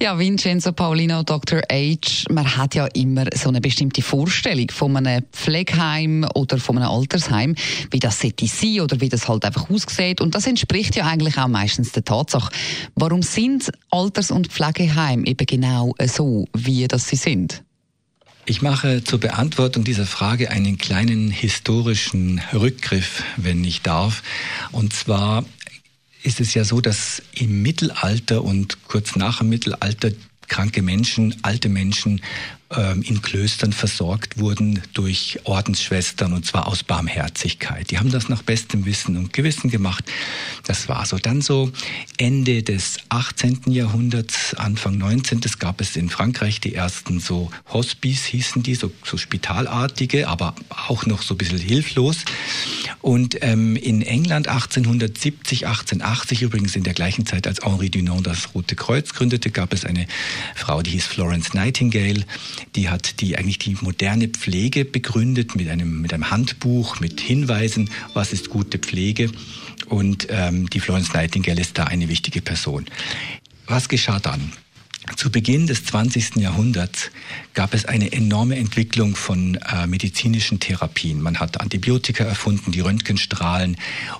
Ja, Vincenzo Paulino, Dr. H. Man hat ja immer so eine bestimmte Vorstellung von einem Pflegeheim oder von einem Altersheim, wie das sollte sein oder wie das halt einfach aussieht. Und das entspricht ja eigentlich auch meistens der Tatsache. Warum sind Alters- und Pflegeheime eben genau so, wie das sie sind? Ich mache zur Beantwortung dieser Frage einen kleinen historischen Rückgriff, wenn ich darf. Und zwar ist es ja so, dass im Mittelalter und kurz nach dem Mittelalter kranke Menschen, alte Menschen ähm, in Klöstern versorgt wurden durch Ordensschwestern und zwar aus Barmherzigkeit. Die haben das nach bestem Wissen und Gewissen gemacht. Das war so. Dann so Ende des 18. Jahrhunderts, Anfang 19. gab es in Frankreich die ersten so Hospice hießen die, so, so spitalartige, aber auch noch so ein bisschen hilflos. Und ähm, in England 1870, 1880 übrigens in der gleichen Zeit, als Henri Dunant das Rote Kreuz gründete, gab es eine Frau, die hieß Florence Nightingale die hat die eigentlich die moderne Pflege begründet mit einem, mit einem Handbuch, mit Hinweisen, was ist gute Pflege. Und ähm, die Florence Nightingale ist da eine wichtige Person. Was geschah dann? Zu Beginn des 20. Jahrhunderts gab es eine enorme Entwicklung von äh, medizinischen Therapien. Man hat Antibiotika erfunden, die Röntgenstrahlen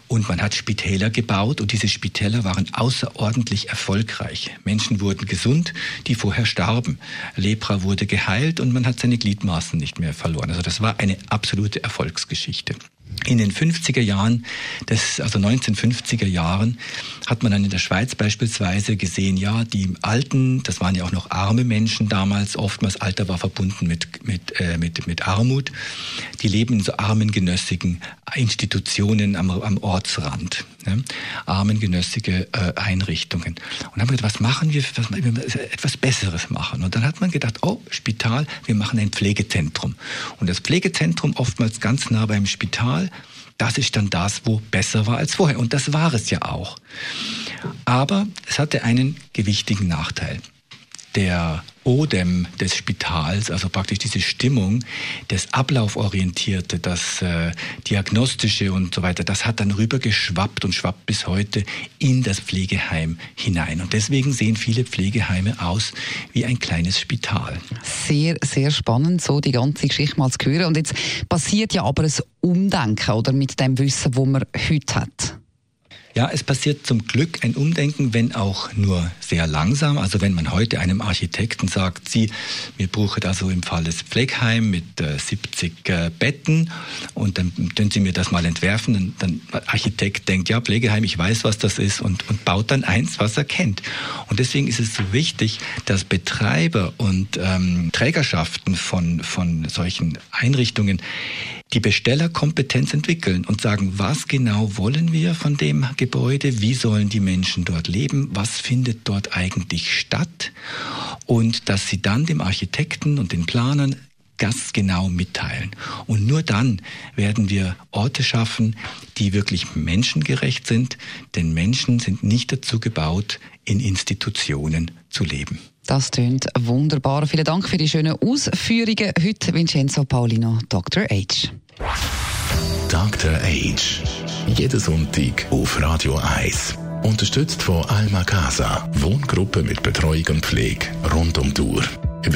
und man hat Spitäler gebaut und diese Spitäler waren außerordentlich erfolgreich. Menschen wurden gesund, die vorher starben. Lepra wurde geheilt und man hat seine Gliedmaßen nicht mehr verloren. Also das war eine absolute Erfolgsgeschichte. In den 50er Jahren, des, also 1950er Jahren, hat man dann in der Schweiz beispielsweise gesehen, ja, die Alten, das waren ja auch noch arme Menschen damals, oftmals Alter war verbunden mit, mit, äh, mit, mit Armut, die leben in so armen, genössigen Institutionen am, am Ortsrand, ne? armen, genössige äh, Einrichtungen. Und haben gedacht, was machen wir, was, wir etwas Besseres machen. Und dann hat man gedacht, oh, Spital, wir machen ein Pflegezentrum. Und das Pflegezentrum oftmals ganz nah beim Spital, das ist dann das, wo besser war als vorher. Und das war es ja auch. Aber es hatte einen gewichtigen Nachteil der Odem des Spitals, also praktisch diese Stimmung, das Ablauforientierte, das äh, Diagnostische und so weiter, das hat dann rübergeschwappt und schwappt bis heute in das Pflegeheim hinein. Und deswegen sehen viele Pflegeheime aus wie ein kleines Spital. Sehr, sehr spannend, so die ganze Geschichte mal zu hören. Und jetzt passiert ja aber ein Umdenken, oder, mit dem Wissen, wo man heute hat. Ja, es passiert zum Glück ein Umdenken, wenn auch nur sehr langsam. Also wenn man heute einem Architekten sagt, Sie, wir brauchen also im Fall des Pflegeheim mit äh, 70 äh, Betten und dann können Sie mir das mal entwerfen. Und dann Architekt denkt, ja, Pflegeheim, ich weiß, was das ist und, und baut dann eins, was er kennt. Und deswegen ist es so wichtig, dass Betreiber und ähm, Trägerschaften von, von solchen Einrichtungen die Bestellerkompetenz entwickeln und sagen, was genau wollen wir von dem Gebäude, wie sollen die Menschen dort leben, was findet dort eigentlich statt? Und dass sie dann dem Architekten und den Planern ganz genau mitteilen. Und nur dann werden wir Orte schaffen, die wirklich menschengerecht sind, denn Menschen sind nicht dazu gebaut, in Institutionen zu leben. Das tönt wunderbar. Vielen Dank für die schönen Ausführungen. Heute Vincenzo Paulino, Dr. H. Dr. H. Jeden Sonntag auf Radio 1. Unterstützt von Alma Casa. Wohngruppe mit Betreuung und Pflege rund um die Uhr.